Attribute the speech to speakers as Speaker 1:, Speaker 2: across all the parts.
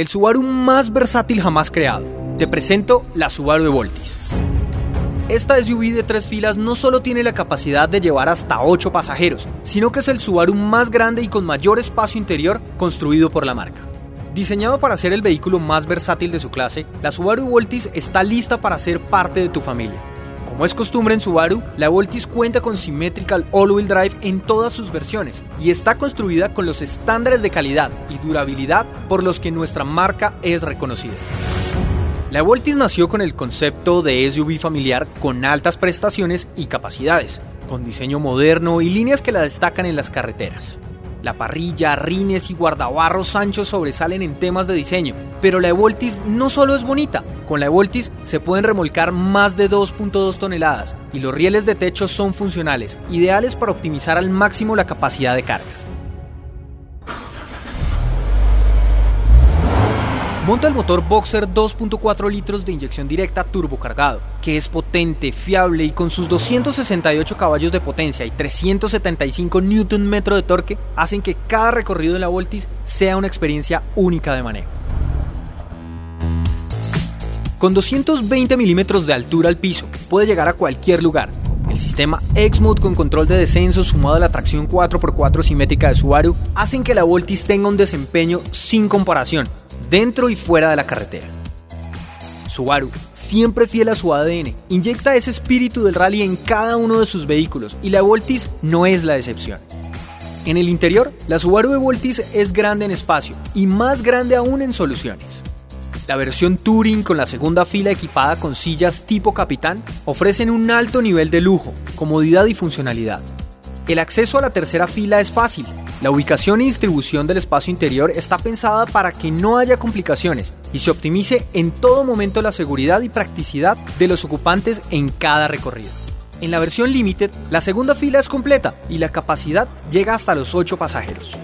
Speaker 1: el Subaru más versátil jamás creado. Te presento la Subaru Evoltis. Esta SUV de tres filas no solo tiene la capacidad de llevar hasta 8 pasajeros, sino que es el Subaru más grande y con mayor espacio interior construido por la marca. Diseñado para ser el vehículo más versátil de su clase, la Subaru Voltis está lista para ser parte de tu familia. Como es costumbre en Subaru, la Voltis cuenta con Symmetrical All-Wheel Drive en todas sus versiones y está construida con los estándares de calidad y durabilidad por los que nuestra marca es reconocida. La Voltis nació con el concepto de SUV familiar con altas prestaciones y capacidades, con diseño moderno y líneas que la destacan en las carreteras. La parrilla, rines y guardabarros anchos sobresalen en temas de diseño, pero la Evoltis no solo es bonita, con la Evoltis se pueden remolcar más de 2.2 toneladas y los rieles de techo son funcionales, ideales para optimizar al máximo la capacidad de carga. Monta el motor Boxer 2.4 litros de inyección directa turbocargado, que es potente, fiable y con sus 268 caballos de potencia y 375 Nm de torque hacen que cada recorrido en la Voltis sea una experiencia única de manejo. Con 220 milímetros de altura al piso, puede llegar a cualquier lugar. El sistema X-Mode con control de descenso sumado a la tracción 4x4 simétrica de Subaru hacen que la Voltis tenga un desempeño sin comparación dentro y fuera de la carretera. Subaru, siempre fiel a su ADN, inyecta ese espíritu del rally en cada uno de sus vehículos y la Voltis no es la excepción. En el interior, la Subaru Voltis es grande en espacio y más grande aún en soluciones. La versión Touring con la segunda fila equipada con sillas tipo capitán ofrecen un alto nivel de lujo, comodidad y funcionalidad. El acceso a la tercera fila es fácil, la ubicación y distribución del espacio interior está pensada para que no haya complicaciones y se optimice en todo momento la seguridad y practicidad de los ocupantes en cada recorrido. En la versión Limited, la segunda fila es completa y la capacidad llega hasta los 8 pasajeros.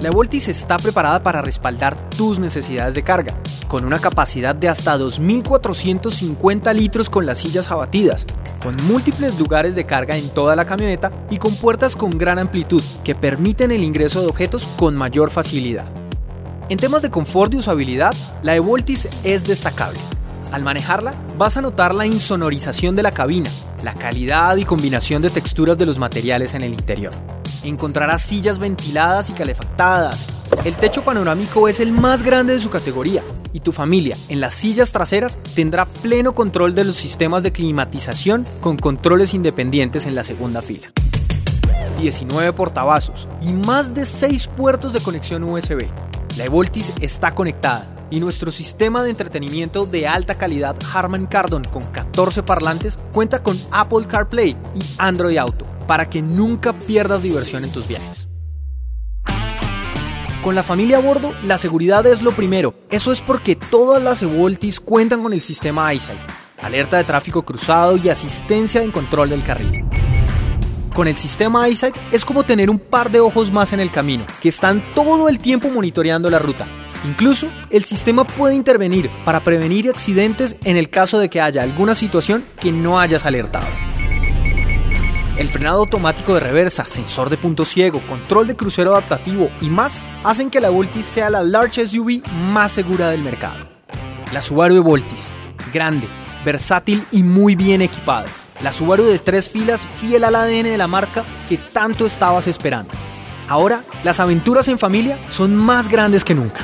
Speaker 1: La Voltis está preparada para respaldar tus necesidades de carga, con una capacidad de hasta 2.450 litros con las sillas abatidas, con múltiples lugares de carga en toda la camioneta y con puertas con gran amplitud que permiten el ingreso de objetos con mayor facilidad. En temas de confort y usabilidad, la Evoltis es destacable. Al manejarla, vas a notar la insonorización de la cabina, la calidad y combinación de texturas de los materiales en el interior. Encontrarás sillas ventiladas y calefactadas. El techo panorámico es el más grande de su categoría y tu familia en las sillas traseras tendrá pleno control de los sistemas de climatización con controles independientes en la segunda fila. 19 portavasos y más de 6 puertos de conexión USB. La Evoltis está conectada y nuestro sistema de entretenimiento de alta calidad Harman Kardon con 14 parlantes cuenta con Apple CarPlay y Android Auto para que nunca pierdas diversión en tus viajes. Con la familia a bordo, la seguridad es lo primero. Eso es porque todas las Evoltis cuentan con el sistema EyeSight, alerta de tráfico cruzado y asistencia en control del carril. Con el sistema EyeSight es como tener un par de ojos más en el camino, que están todo el tiempo monitoreando la ruta. Incluso, el sistema puede intervenir para prevenir accidentes en el caso de que haya alguna situación que no hayas alertado. El frenado automático de reversa, sensor de punto ciego, control de crucero adaptativo y más hacen que la Voltis sea la large SUV más segura del mercado. La Subaru Voltis, grande, versátil y muy bien equipada. La Subaru de tres filas fiel al ADN de la marca que tanto estabas esperando. Ahora, las aventuras en familia son más grandes que nunca.